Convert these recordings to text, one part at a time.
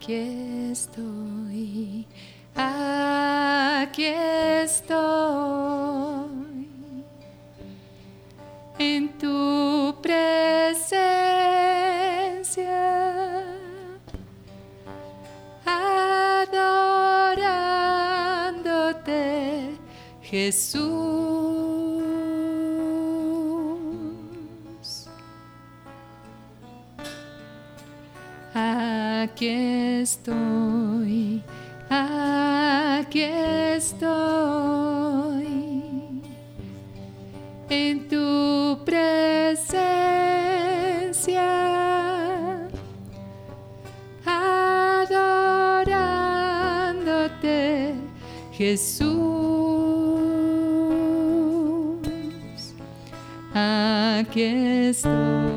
Aquí estoy, aquí estoy en tu presencia, adorándote, Jesús. Estoy, aquí estoy en tu presencia, adorándote, Jesús. Aquí estoy,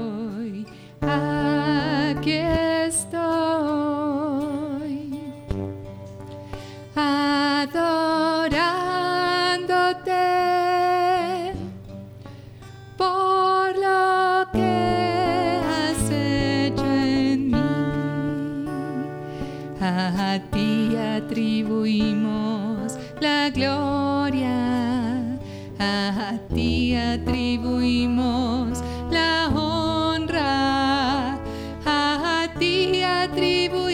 ti atribuimos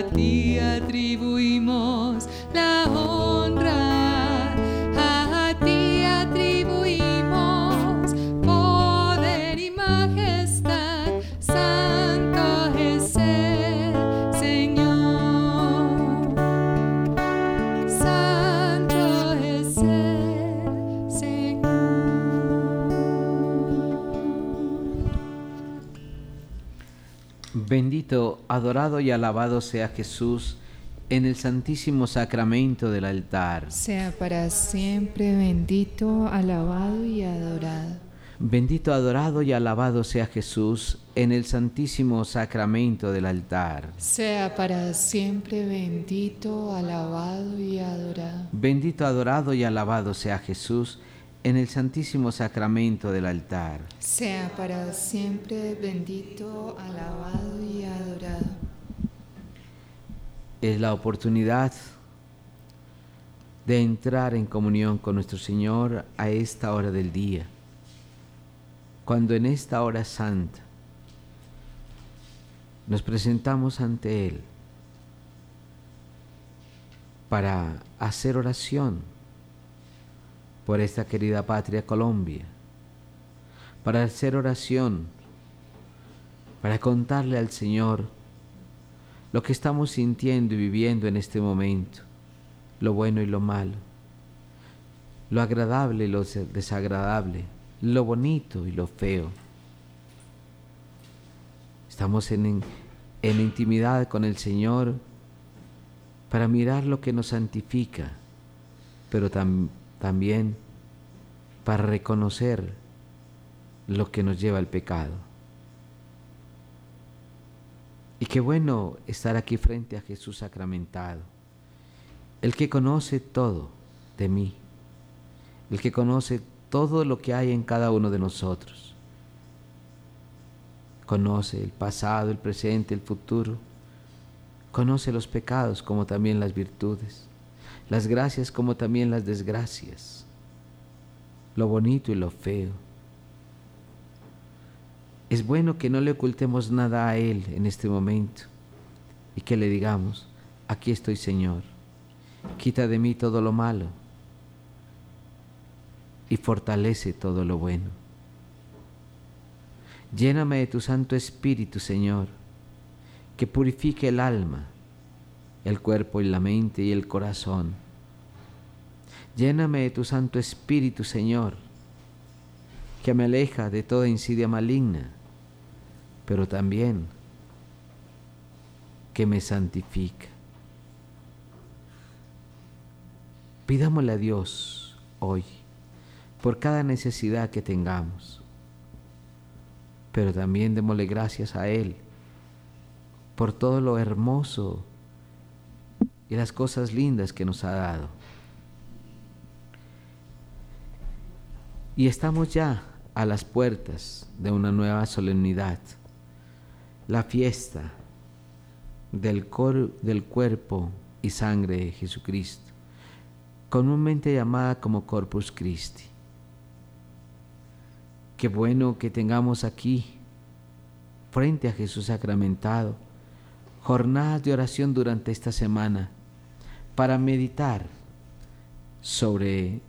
a ti atribuimos Bendito, adorado y alabado sea Jesús en el santísimo sacramento del altar. Sea para siempre bendito, alabado y adorado. Bendito, adorado y alabado sea Jesús en el santísimo sacramento del altar. Sea para siempre bendito, alabado y adorado. Bendito, adorado y alabado sea Jesús en el santísimo sacramento del altar. Sea para siempre bendito, alabado y adorado. Es la oportunidad de entrar en comunión con nuestro Señor a esta hora del día. Cuando en esta hora santa nos presentamos ante Él para hacer oración por esta querida patria Colombia, para hacer oración, para contarle al Señor lo que estamos sintiendo y viviendo en este momento, lo bueno y lo malo, lo agradable y lo desagradable, lo bonito y lo feo. Estamos en, en intimidad con el Señor para mirar lo que nos santifica, pero tam- también para reconocer lo que nos lleva al pecado. Y qué bueno estar aquí frente a Jesús sacramentado el que conoce todo de mí, el que conoce todo lo que hay en cada uno de nosotros. Conoce el pasado, el presente, el futuro. Conoce los pecados como también las virtudes, las gracias como también las desgracias, lo bonito y lo feo. Es bueno que no le ocultemos nada a Él en este momento y que le digamos, aquí estoy Señor, quita de mí todo lo malo y fortalece todo lo bueno. Lléname de tu Santo Espíritu, Señor, que purifique el alma, el cuerpo y la mente y el corazón. Lléname de tu Santo Espíritu, Señor, que me aleja de toda insidia maligna, pero también que me santifica. Pidámosle a Dios hoy por cada necesidad que tengamos. Pero también démosle gracias a Él por todo lo hermoso y las cosas lindas que nos ha dado. Y estamos ya a las puertas de una nueva solemnidad, la fiesta del, del cuerpo y sangre de Jesucristo, comúnmente llamada como Corpus Christi. Qué bueno que tengamos aquí, frente a Jesús sacramentado, jornadas de oración durante esta semana para meditar sobre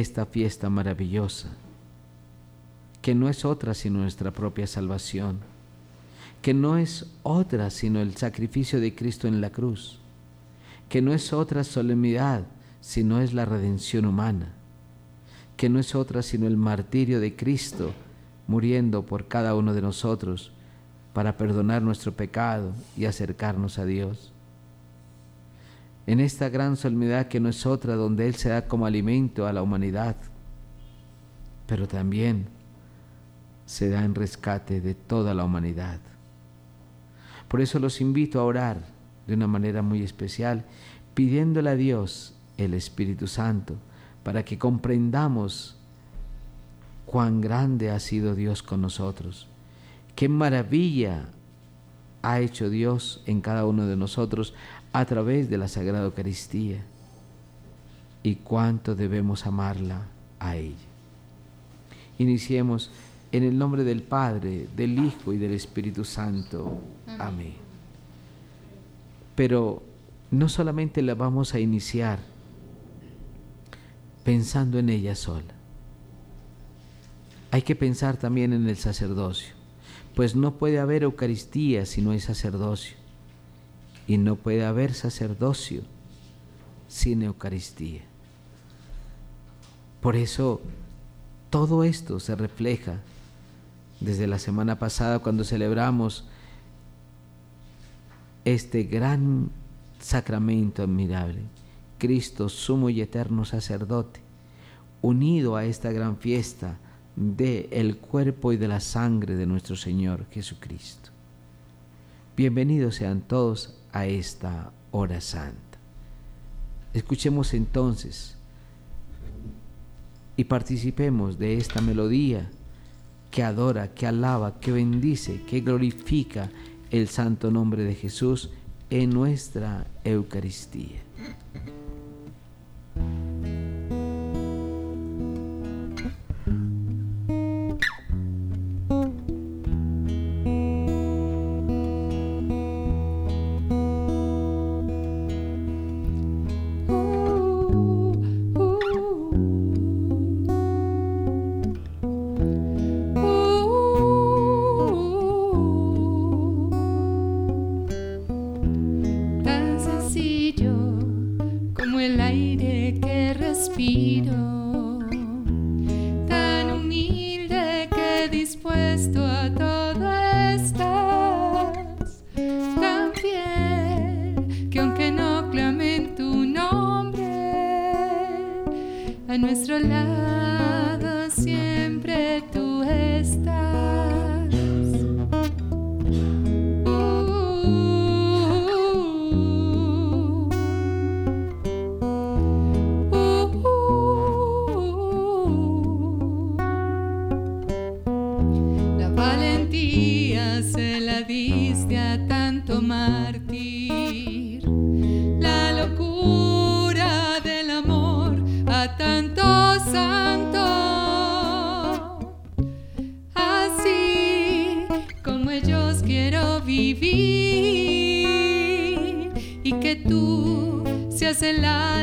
esta fiesta maravillosa, que no es otra sino nuestra propia salvación, que no es otra sino el sacrificio de Cristo en la cruz, que no es otra solemnidad sino es la redención humana que no es otra sino el martirio de Cristo muriendo por cada uno de nosotros para perdonar nuestro pecado y acercarnos a Dios. En esta gran solemnidad que no es otra donde Él se da como alimento a la humanidad, pero también se da en rescate de toda la humanidad. Por eso los invito a orar de una manera muy especial, pidiéndole a Dios el Espíritu Santo, para que comprendamos cuán grande ha sido Dios con nosotros, qué maravilla ha hecho Dios en cada uno de nosotros a través de la Sagrada Eucaristía y cuánto debemos amarla a ella. Iniciemos en el nombre del Padre, del Hijo y del Espíritu Santo. Amén. Pero no solamente la vamos a iniciar, pensando en ella sola. Hay que pensar también en el sacerdocio, pues no puede haber Eucaristía si no hay sacerdocio, y no puede haber sacerdocio sin Eucaristía. Por eso todo esto se refleja desde la semana pasada cuando celebramos este gran sacramento admirable Cristo, sumo y eterno sacerdote, unido a esta gran fiesta de el cuerpo y de la sangre de nuestro Señor Jesucristo. Bienvenidos sean todos a esta hora santa. Escuchemos entonces y participemos de esta melodía que adora, que alaba, que bendice, que glorifica el santo nombre de Jesús en nuestra Eucaristía. ellos quiero vivir y que tú seas el alma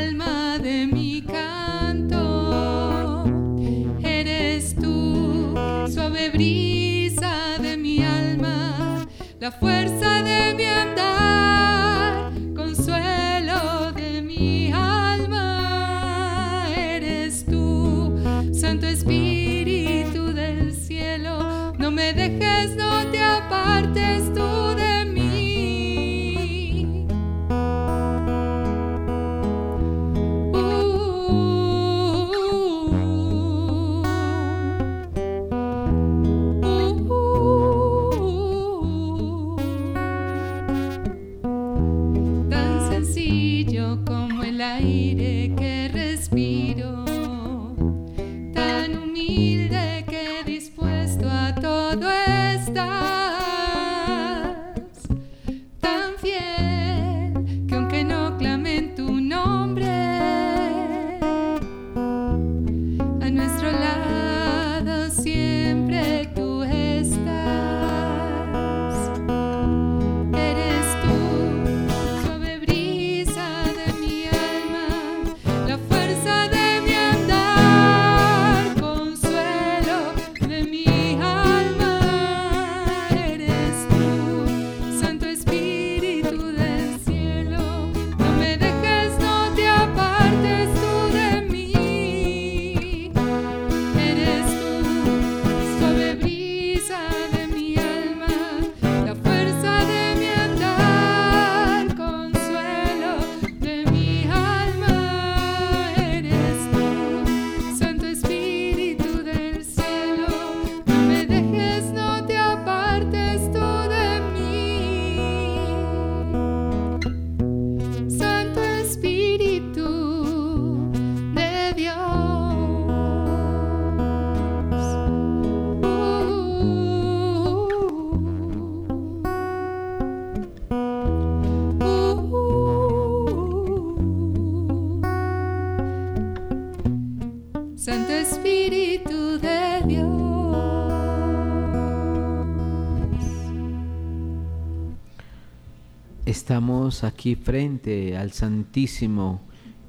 Aquí frente al santísimo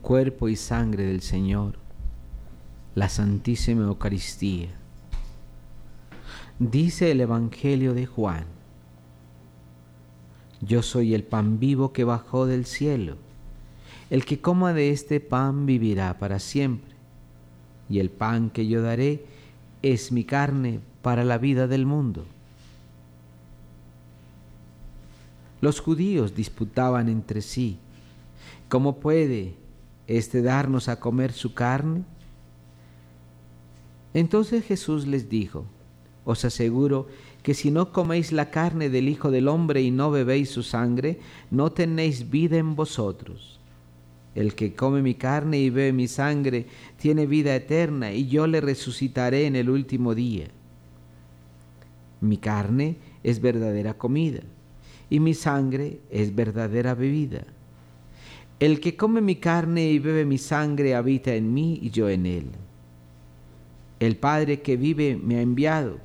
cuerpo y sangre del Señor, la Santísima Eucaristía. Dice el Evangelio de Juan, yo soy el pan vivo que bajó del cielo. El que coma de este pan vivirá para siempre. Y el pan que yo daré es mi carne para la vida del mundo. Los judíos disputaban entre sí, ¿cómo puede éste darnos a comer su carne? Entonces Jesús les dijo, os aseguro que si no coméis la carne del Hijo del Hombre y no bebéis su sangre, no tenéis vida en vosotros. El que come mi carne y bebe mi sangre tiene vida eterna y yo le resucitaré en el último día. Mi carne es verdadera comida y mi sangre es verdadera bebida. El que come mi carne y bebe mi sangre habita en mí y yo en él. El Padre que vive me ha enviado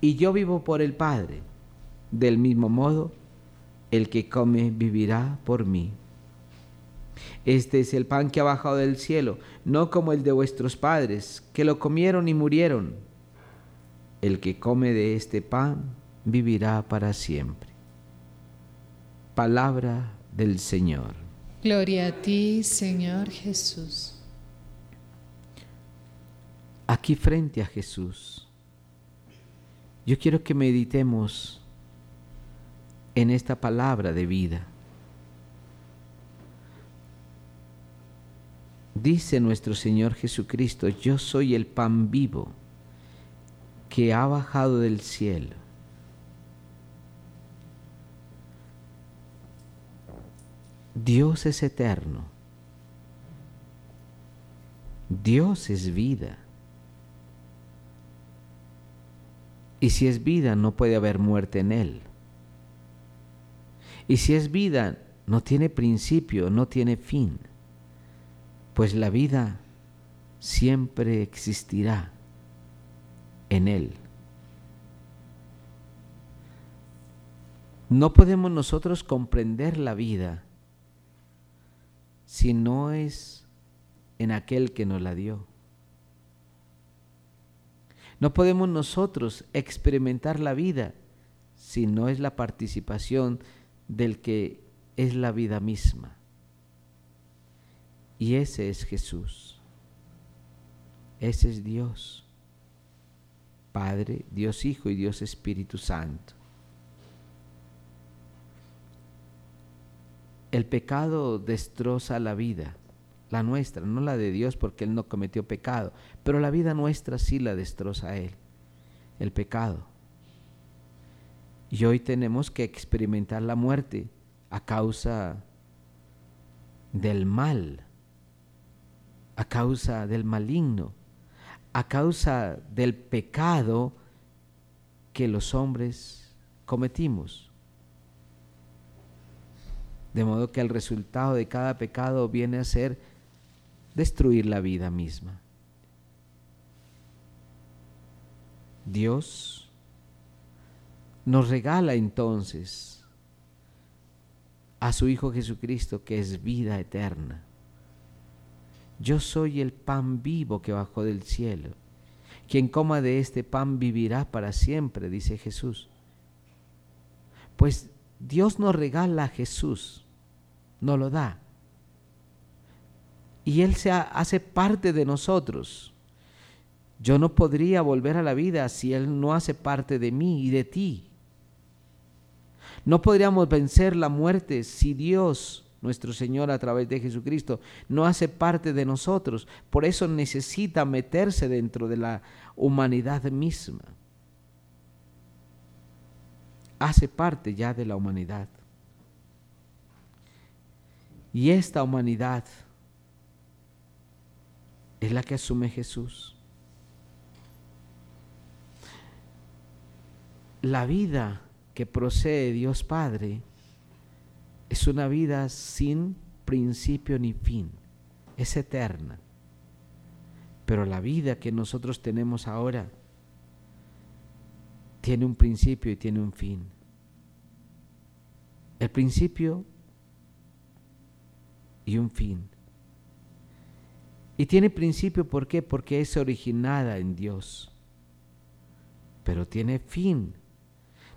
y yo vivo por el Padre. Del mismo modo, el que come vivirá por mí. Este es el pan que ha bajado del cielo, no como el de vuestros padres, que lo comieron y murieron. El que come de este pan vivirá para siempre. Palabra del Señor. Gloria a ti, Señor Jesús. Aquí frente a Jesús, yo quiero que meditemos en esta palabra de vida. Dice nuestro Señor Jesucristo, yo soy el pan vivo que ha bajado del cielo. Dios es eterno. Dios es vida. Y si es vida, no puede haber muerte en él. Y si es vida, no tiene principio, no tiene fin pues la vida siempre existirá en Él. No podemos nosotros comprender la vida si no es en aquel que nos la dio? No podemos nosotros experimentar la vida si no es la participación del que es la vida misma. Y ese es Jesús. Ese es Dios. Padre, Dios Hijo y Dios Espíritu Santo. El pecado destroza la vida, la nuestra, no la de Dios porque Él no cometió pecado, pero la vida nuestra sí la destroza Él, el pecado. Y hoy tenemos que experimentar la muerte a causa del mal, a causa del maligno, a causa del pecado que los hombres cometimos. De modo que el resultado de cada pecado viene a ser destruir la vida misma. Dios nos regala entonces a su Hijo Jesucristo que es vida eterna. Yo soy el pan vivo que bajó del cielo. Quien coma de este pan vivirá para siempre, dice Jesús. Pues Dios nos regala a Jesús, nos lo da. Y Él se hace parte de nosotros. Yo no podría volver a la vida si Él no hace parte de mí y de ti. No podríamos vencer la muerte si Dios, nuestro Señor, a través de Jesucristo, no hace parte de nosotros. Por eso necesita meterse dentro de la humanidad misma. Hace parte ya de la humanidad. Y esta humanidad es la que asume Jesús. La vida que procede de Dios Padre es una vida sin principio ni fin, es eterna. Pero la vida que nosotros tenemos ahora tiene un principio y tiene un fin. El principio y un fin. Y tiene principio, ¿por qué? Porque es originada en Dios. Pero tiene fin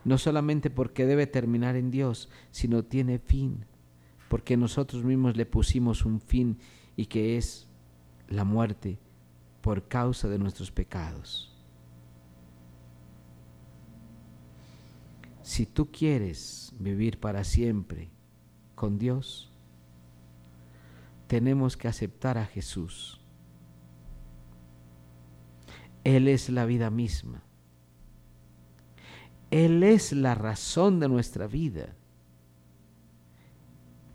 no solamente porque debe terminar en Dios, sino tiene fin, porque nosotros mismos le pusimos un fin y que es la muerte por causa de nuestros pecados. Si tú quieres vivir para siempre con Dios, tenemos que aceptar a Jesús. Él es la vida misma. Él es la razón de nuestra vida.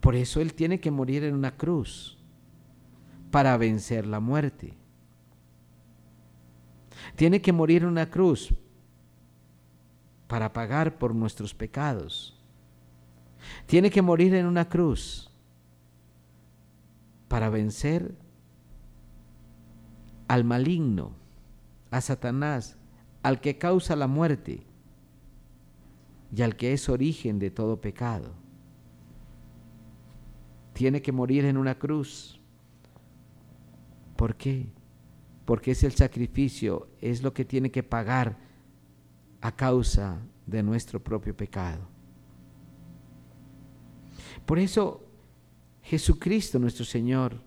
Por eso Él tiene que morir en una cruz para vencer la muerte. Tiene que morir en una cruz para pagar por nuestros pecados. Tiene que morir en una cruz para vencer al maligno, a Satanás, al que causa la muerte y al que es origen de todo pecado. Tiene que morir en una cruz. ¿Por qué? Porque es el sacrificio, es lo que tiene que pagar a causa de nuestro propio pecado. Por eso Jesucristo nuestro Señor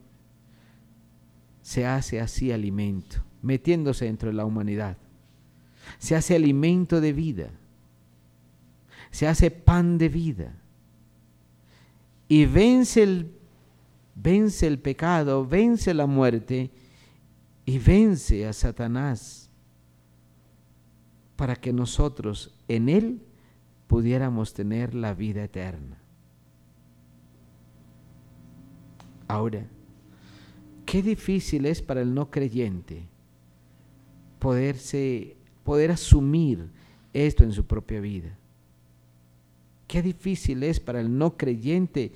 se hace así alimento, metiéndose dentro de la humanidad. Se hace alimento de vida se hace pan de vida y vence el, vence el pecado, vence la muerte y vence a Satanás para que nosotros en él pudiéramos tener la vida eterna. Ahora, qué difícil es para el no creyente poderse, poder asumir esto en su propia vida. Qué difícil es para el no creyente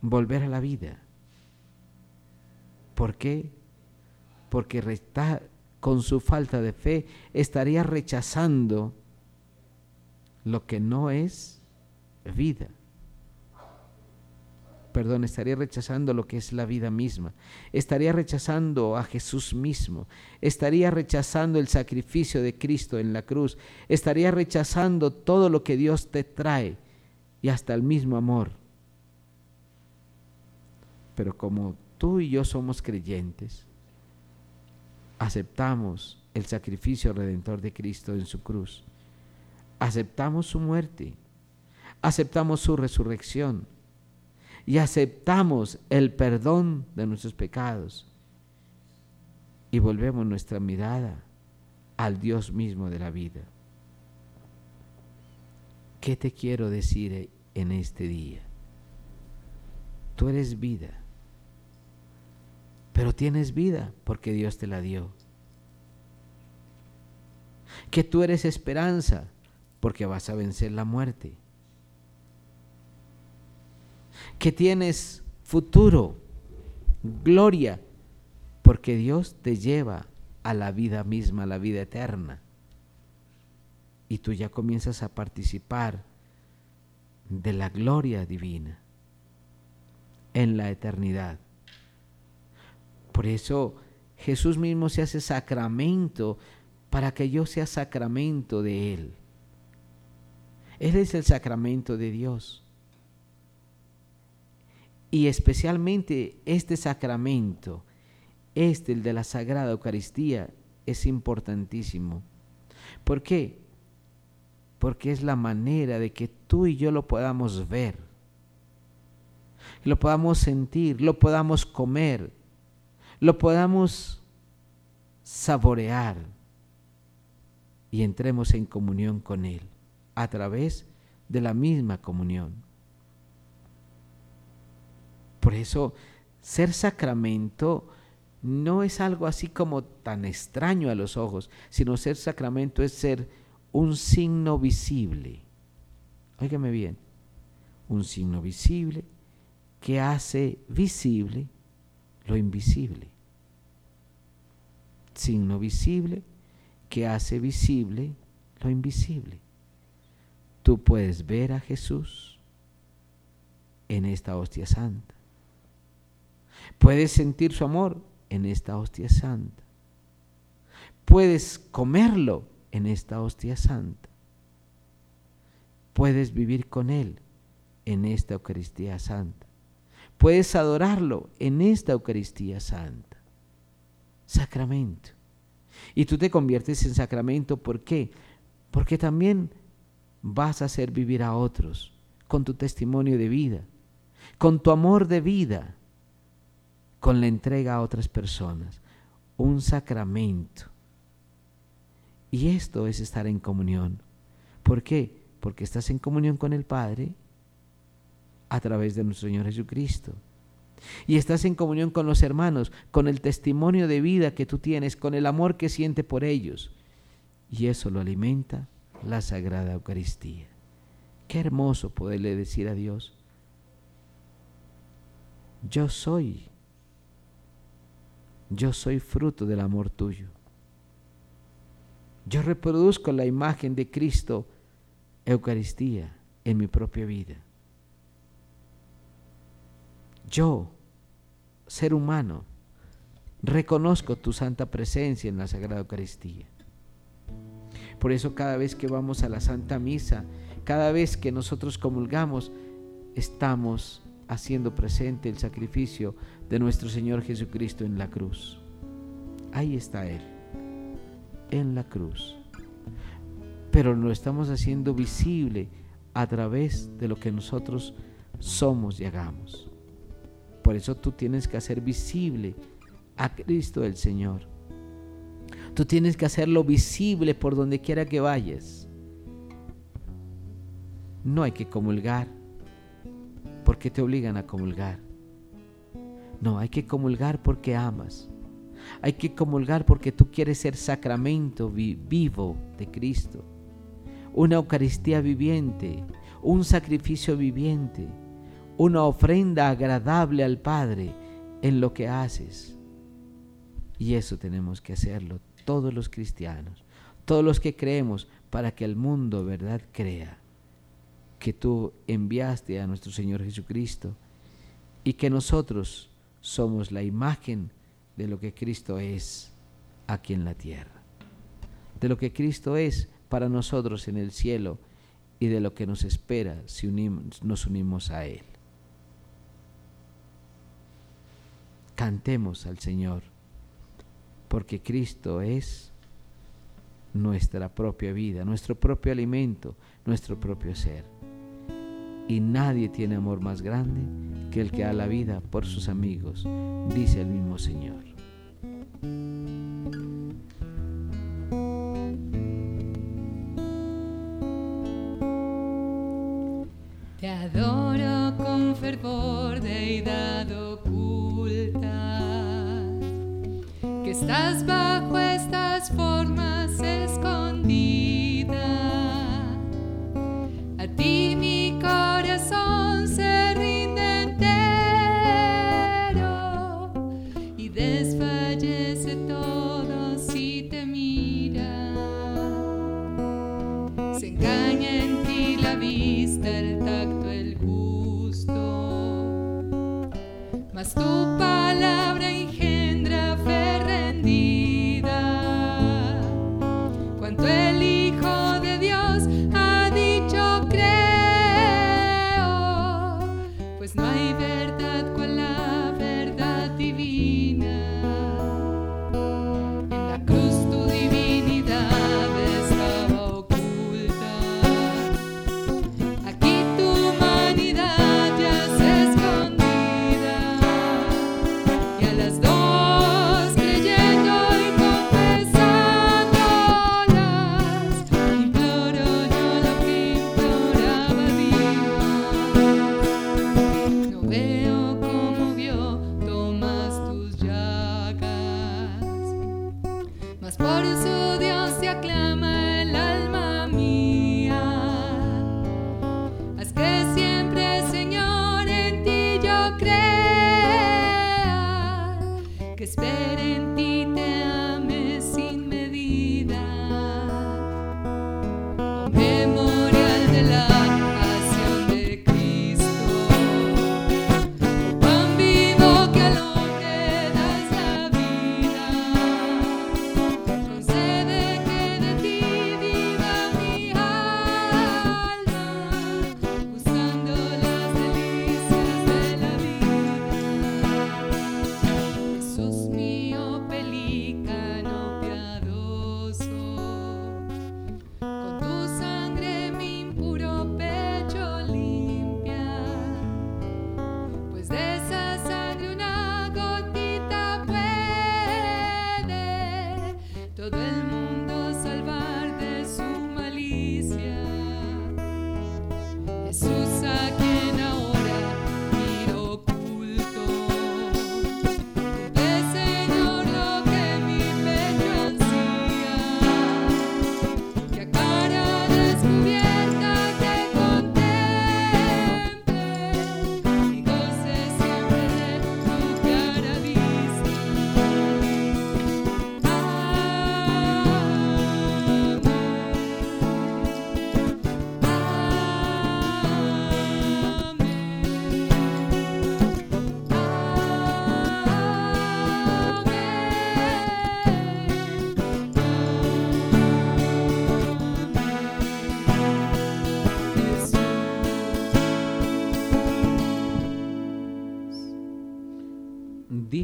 volver a la vida. ¿Por qué? Porque está, con su falta de fe estaría rechazando lo que no es vida. Perdón, estaría rechazando lo que es la vida misma, estaría rechazando a Jesús mismo, estaría rechazando el sacrificio de Cristo en la cruz, estaría rechazando todo lo que Dios te trae y hasta el mismo amor. Pero como tú y yo somos creyentes, aceptamos el sacrificio redentor de Cristo en su cruz, aceptamos su muerte, aceptamos su resurrección, y aceptamos el perdón de nuestros pecados y volvemos nuestra mirada al Dios mismo de la vida. ¿Qué te quiero decir en este día? Tú eres vida, pero tienes vida porque Dios te la dio. Que tú eres esperanza porque vas a vencer la muerte que tienes futuro, gloria, porque Dios te lleva a la vida misma, a la vida eterna. Y tú ya comienzas a participar de la gloria divina en la eternidad. Por eso Jesús mismo se hace sacramento para que yo sea sacramento de Él. Él es el sacramento de Dios. Y especialmente este sacramento, este, el de la Sagrada Eucaristía, es importantísimo. ¿Por qué? Porque es la manera de que tú y yo lo podamos ver, lo podamos sentir, lo podamos comer, lo podamos saborear y entremos en comunión con Él a través de la misma comunión. Por eso, ser sacramento no es algo así como tan extraño a los ojos, sino ser sacramento es ser un signo visible. Óigame bien, un signo visible que hace visible lo invisible. Signo visible que hace visible lo invisible. Tú puedes ver a Jesús en esta hostia santa. Puedes sentir su amor en esta hostia santa. Puedes comerlo en esta hostia santa. Puedes vivir con Él en esta Eucaristía santa. Puedes adorarlo en esta Eucaristía santa. Sacramento. Y tú te conviertes en sacramento, ¿por qué? Porque también vas a hacer vivir a otros con tu testimonio de vida, con tu amor de vida con la entrega a otras personas, un sacramento. Y esto es estar en comunión. ¿Por qué? Porque estás en comunión con el Padre a través de nuestro Señor Jesucristo. Y estás en comunión con los hermanos, con el testimonio de vida que tú tienes, con el amor que siente por ellos. Y eso lo alimenta la Sagrada Eucaristía. Qué hermoso poderle decir a Dios, yo soy yo soy fruto del amor tuyo. Yo reproduzco la imagen de Cristo, Eucaristía, en mi propia vida. Yo, ser humano, reconozco tu santa presencia en la Sagrada Eucaristía. Por eso cada vez que vamos a la Santa Misa, cada vez que nosotros comulgamos, estamos haciendo presente el sacrificio de nuestro Señor Jesucristo en la cruz. Ahí está Él, en la cruz. Pero lo estamos haciendo visible a través de lo que nosotros somos y hagamos. Por eso tú tienes que hacer visible a Cristo el Señor. Tú tienes que hacerlo visible por donde quiera que vayas. No hay que comulgar porque te obligan a comulgar. No, hay que comulgar porque amas. Hay que comulgar porque tú quieres ser sacramento vivo de Cristo. Una Eucaristía viviente, un sacrificio viviente, una ofrenda agradable al Padre en lo que haces. Y eso tenemos que hacerlo todos los cristianos, todos los que creemos para que el mundo, ¿verdad?, crea que tú enviaste a nuestro Señor Jesucristo y que nosotros somos la imagen de lo que Cristo es aquí en la tierra, de lo que Cristo es para nosotros en el cielo y de lo que nos espera si nos unimos a Él. Cantemos al Señor, porque Cristo es nuestra propia vida, nuestro propio alimento, nuestro propio ser. Y nadie tiene amor más grande que el que da la vida por sus amigos, dice el mismo Señor. Te adoro con fervor, deidad oculta, que estás bajo estas formas Mas tu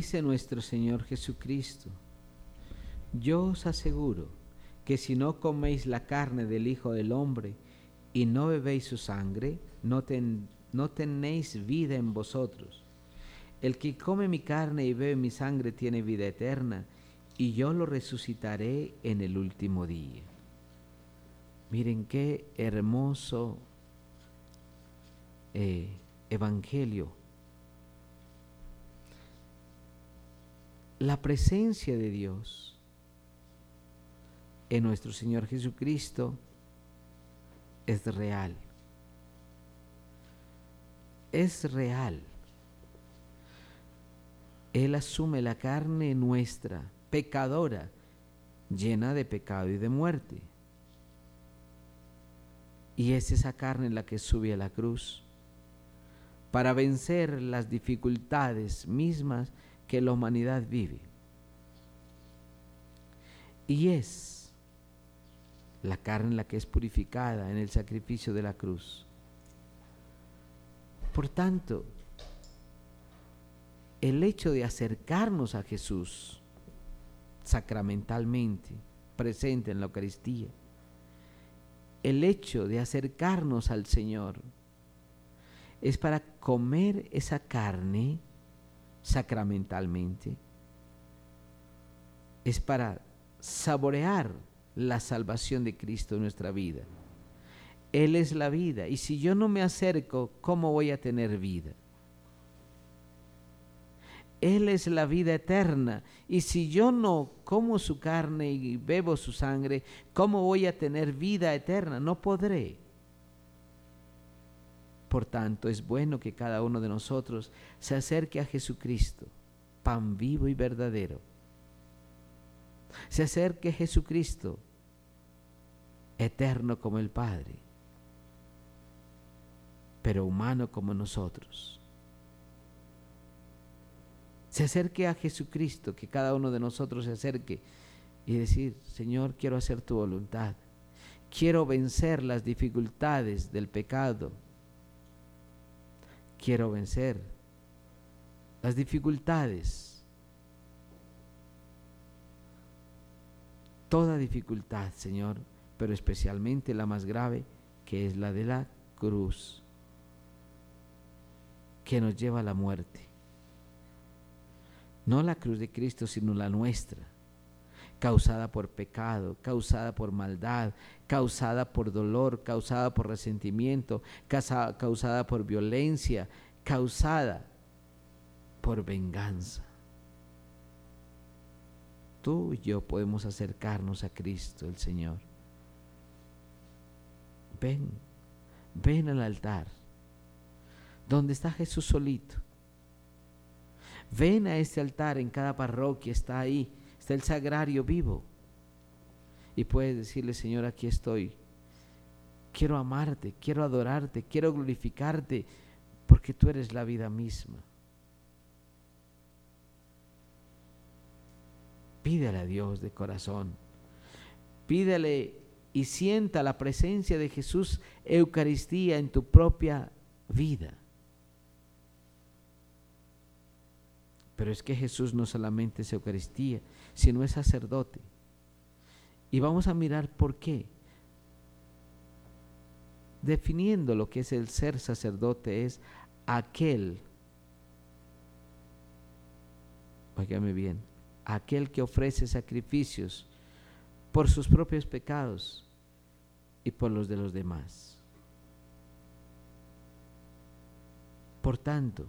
Dice nuestro Señor Jesucristo, yo os aseguro que si no coméis la carne del Hijo del Hombre y no bebéis su sangre, no, ten- no tenéis vida en vosotros. El que come mi carne y bebe mi sangre tiene vida eterna, y yo lo resucitaré en el último día. Miren qué hermoso eh, evangelio. La presencia de Dios en nuestro Señor Jesucristo es real. Es real. Él asume la carne nuestra, pecadora, llena de pecado y de muerte. Y es esa carne la que sube a la cruz para vencer las dificultades mismas que la humanidad vive. Y es la carne la que es purificada en el sacrificio de la cruz. Por tanto, el hecho de acercarnos a Jesús sacramentalmente, presente en la Eucaristía, el hecho de acercarnos al Señor es para comer esa carne sacramentalmente, es para saborear la salvación de Cristo en nuestra vida. Él es la vida y si yo no me acerco, ¿cómo voy a tener vida? Él es la vida eterna. Y si yo no como su carne y bebo su sangre, ¿cómo voy a tener vida eterna? No podré. Por tanto, es bueno que cada uno de nosotros se acerque a Jesucristo, pan vivo y verdadero. Se acerque a Jesucristo, eterno como el Padre, pero humano como nosotros. Se acerque a Jesucristo, que cada uno de nosotros se acerque y decir, Señor, quiero hacer tu voluntad, quiero vencer las dificultades del pecado, quiero vencer. Las dificultades, toda dificultad, Señor, pero especialmente la más grave, que es la de la cruz, que nos lleva a la muerte. No la cruz de Cristo, sino la nuestra, causada por pecado, causada por maldad, causada por dolor, causada por resentimiento, causada por violencia, causada por venganza. Tú y yo podemos acercarnos a Cristo el Señor. Ven, ven al altar, donde está Jesús solito Ven a este altar en cada parroquia, está ahí, está el sagrario vivo. Y puedes decirle, Señor, aquí estoy. Quiero amarte, quiero adorarte, quiero glorificarte, porque tú eres la vida misma. Pídele a Dios de corazón. Pídele y sienta la presencia de Jesús Eucaristía en tu propia vida. Pero es que Jesús no solamente es Eucaristía, sino es sacerdote. Y vamos a mirar por qué. Definiendo lo que es el ser sacerdote es aquel, óigame bien, aquel que ofrece sacrificios por sus propios pecados y por los de los demás. Por tanto,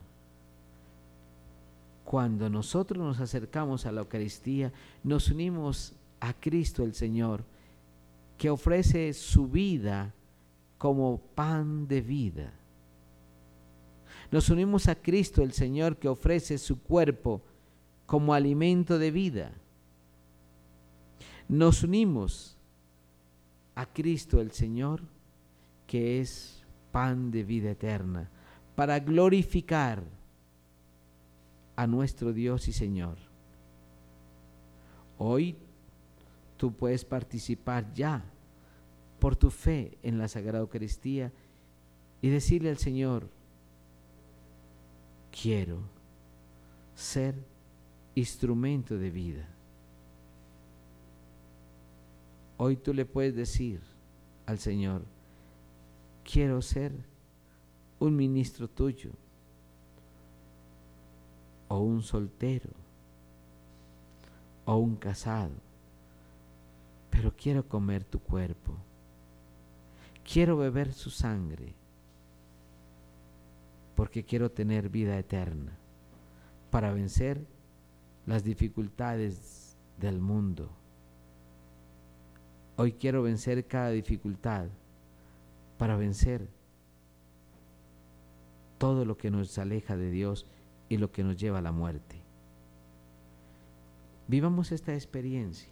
cuando nosotros nos acercamos a la Eucaristía, nos unimos a Cristo el Señor, que ofrece su vida como pan de vida. Nos unimos a Cristo el Señor, que ofrece su cuerpo como alimento de vida. Nos unimos a Cristo el Señor, que es pan de vida eterna, para glorificar a nuestro Dios y Señor. Hoy tú puedes participar ya por tu fe en la Sagrada Eucaristía y decirle al Señor, quiero ser instrumento de vida. Hoy tú le puedes decir al Señor, quiero ser un ministro tuyo o un soltero o un casado, pero quiero comer tu cuerpo, quiero beber su sangre, porque quiero tener vida eterna para vencer las dificultades del mundo. Hoy quiero vencer cada dificultad para vencer todo lo que nos aleja de Dios y lo que nos lleva a la muerte. Vivamos esta experiencia.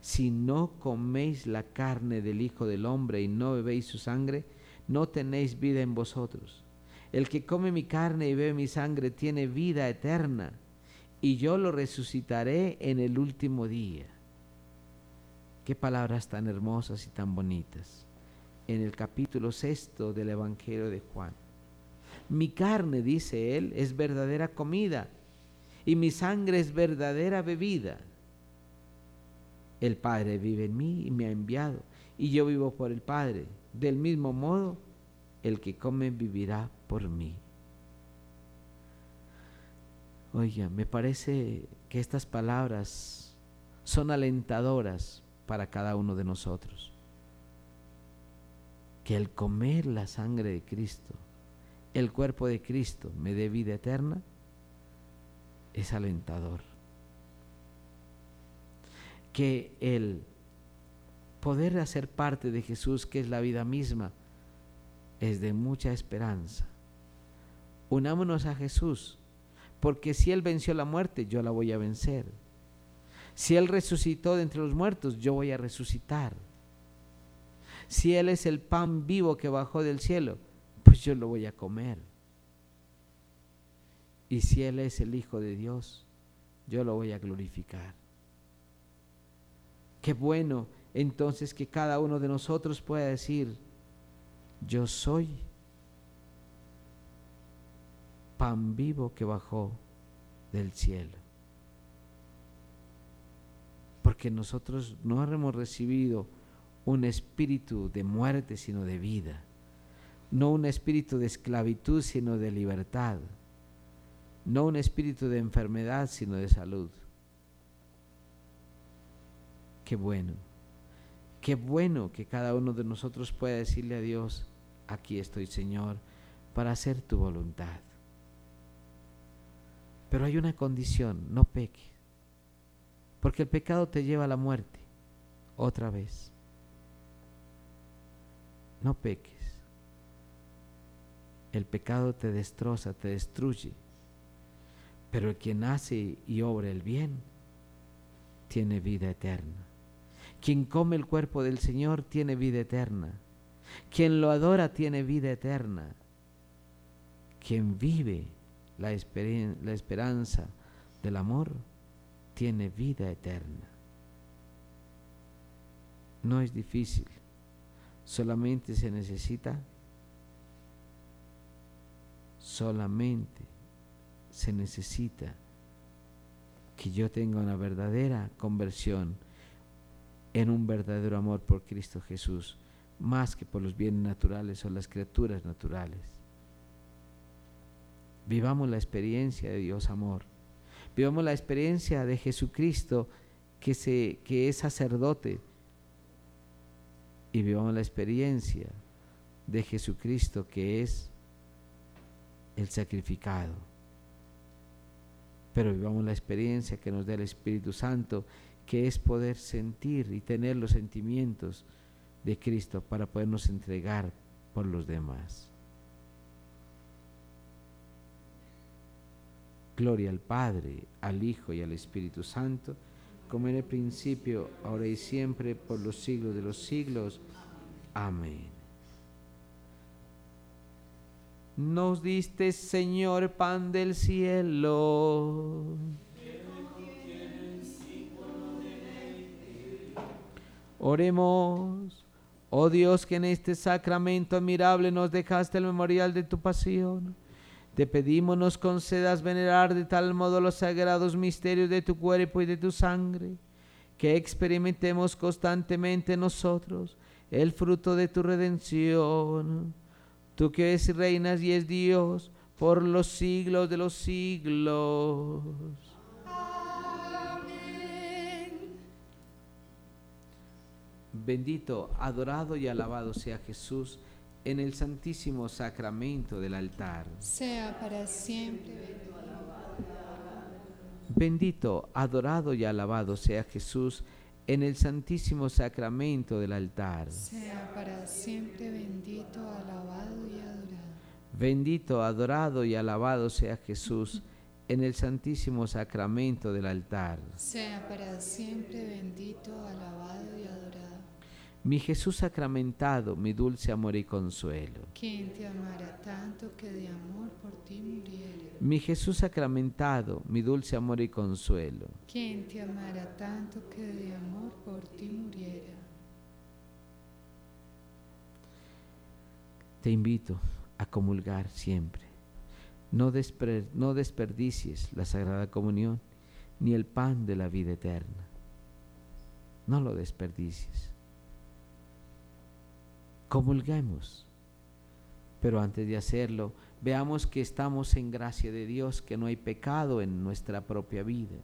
Si no coméis la carne del Hijo del Hombre y no bebéis su sangre, no tenéis vida en vosotros. El que come mi carne y bebe mi sangre tiene vida eterna, y yo lo resucitaré en el último día. Qué palabras tan hermosas y tan bonitas. En el capítulo sexto del Evangelio de Juan. Mi carne, dice él, es verdadera comida, y mi sangre es verdadera bebida. El Padre vive en mí y me ha enviado, y yo vivo por el Padre. Del mismo modo, el que come vivirá por mí. Oiga, me parece que estas palabras son alentadoras para cada uno de nosotros. Que el comer la sangre de Cristo, el cuerpo de Cristo, me dé vida eterna, es alentador. Que el poder hacer parte de Jesús, que es la vida misma, es de mucha esperanza. Unámonos a Jesús, porque si Él venció la muerte, yo la voy a vencer. Si Él resucitó de entre los muertos, yo voy a resucitar. Si Él es el pan vivo que bajó del cielo, pues yo lo voy a comer. Y si Él es el Hijo de Dios, yo lo voy a glorificar. Qué bueno entonces que cada uno de nosotros pueda decir, yo soy pan vivo que bajó del cielo. Porque nosotros no hemos recibido un espíritu de muerte, sino de vida. No un espíritu de esclavitud, sino de libertad. No un espíritu de enfermedad, sino de salud. Qué bueno. Qué bueno que cada uno de nosotros pueda decirle a Dios, aquí estoy Señor, para hacer tu voluntad. Pero hay una condición, no peque. Porque el pecado te lleva a la muerte, otra vez. No peques. El pecado te destroza, te destruye. Pero el quien hace y obra el bien, tiene vida eterna. Quien come el cuerpo del Señor tiene vida eterna. Quien lo adora tiene vida eterna. Quien vive la, la esperanza del amor tiene vida eterna. No es difícil, solamente se necesita, solamente se necesita que yo tenga una verdadera conversión en un verdadero amor por Cristo Jesús más que por los bienes naturales o las criaturas naturales. Vivamos la experiencia de Dios amor. Vivamos la experiencia de Jesucristo que, se, que es sacerdote. Y vivamos la experiencia de Jesucristo que es el sacrificado. Pero vivamos la experiencia que nos da el Espíritu Santo, que es poder sentir y tener los sentimientos de Cristo para podernos entregar por los demás. Gloria al Padre, al Hijo y al Espíritu Santo, como en el principio, ahora y siempre, por los siglos de los siglos. Amén. Nos diste, Señor, pan del cielo. Oremos. Oh Dios, que en este sacramento admirable nos dejaste el memorial de tu pasión. Te pedimos nos concedas venerar de tal modo los sagrados misterios de tu cuerpo y de tu sangre, que experimentemos constantemente nosotros el fruto de tu redención. Tú que es reinas y es Dios por los siglos de los siglos. Bendito, adorado y alabado sea Jesús en el santísimo sacramento del altar. Sea para siempre. Bendito, adorado y alabado sea Jesús en el santísimo sacramento del altar. Sea para siempre bendito, alabado y adorado. Bendito, adorado y alabado sea Jesús en el santísimo sacramento del altar. Sea para siempre bendito, alabado y adorado. Mi Jesús sacramentado, mi dulce amor y consuelo. ¿Quién te amará tanto que de amor por ti muriera? Mi Jesús sacramentado, mi dulce amor y consuelo. ¿Quién te amará tanto que de amor por ti muriera? Te invito a comulgar siempre. No, despre- no desperdicies la Sagrada Comunión ni el pan de la vida eterna. No lo desperdicies. Comulguemos. Pero antes de hacerlo, veamos que estamos en gracia de Dios, que no hay pecado en nuestra propia vida.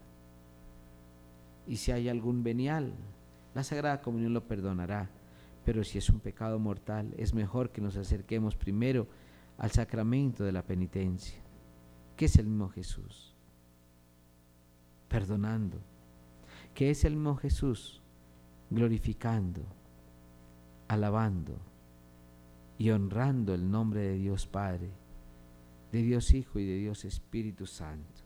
Y si hay algún venial, la Sagrada Comunión lo perdonará. Pero si es un pecado mortal, es mejor que nos acerquemos primero al sacramento de la penitencia, que es el mismo Jesús, perdonando, que es el mismo Jesús, glorificando, alabando y honrando el nombre de Dios Padre, de Dios Hijo y de Dios Espíritu Santo.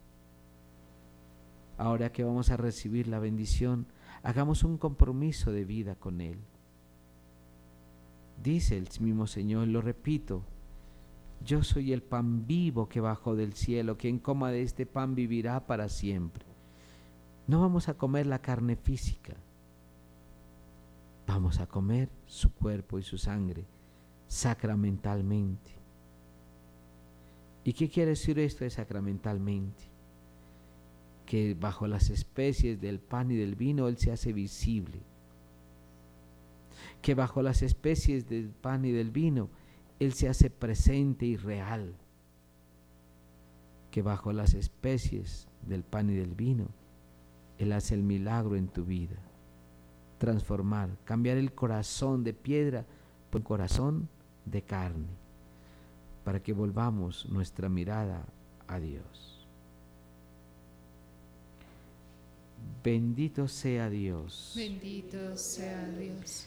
Ahora que vamos a recibir la bendición, hagamos un compromiso de vida con Él. Dice el mismo Señor, lo repito, yo soy el pan vivo que bajó del cielo, quien coma de este pan vivirá para siempre. No vamos a comer la carne física, vamos a comer su cuerpo y su sangre sacramentalmente. ¿Y qué quiere decir esto de sacramentalmente? Que bajo las especies del pan y del vino Él se hace visible que bajo las especies del pan y del vino Él se hace presente y real, que bajo las especies del pan y del vino Él hace el milagro en tu vida, transformar, cambiar el corazón de piedra por corazón de carne, para que volvamos nuestra mirada a Dios. Bendito sea Dios. Bendito sea Dios.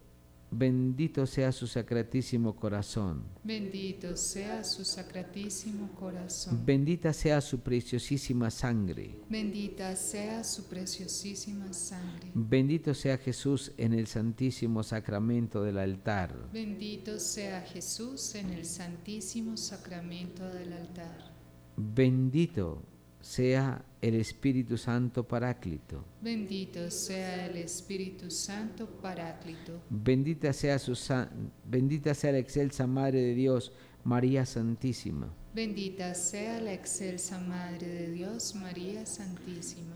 bendito sea su sacratísimo corazón. Bendito sea su sacratísimo corazón. Bendita sea su preciosísima sangre. Bendita sea su preciosísima sangre. Bendito sea Jesús en el santísimo sacramento del altar. Bendito sea Jesús en el santísimo sacramento del altar. Bendito sea el Espíritu Santo Paráclito. Bendito sea el Espíritu Santo Paráclito. Bendita sea, su sa- bendita sea la excelsa Madre de Dios, María Santísima. Bendita sea la excelsa Madre de Dios, María Santísima.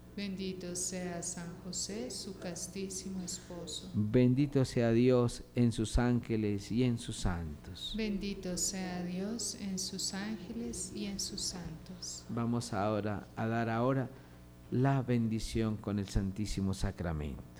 Bendito sea San José, su castísimo esposo. Bendito sea Dios en sus ángeles y en sus santos. Bendito sea Dios en sus ángeles y en sus santos. Vamos ahora a dar ahora la bendición con el Santísimo Sacramento.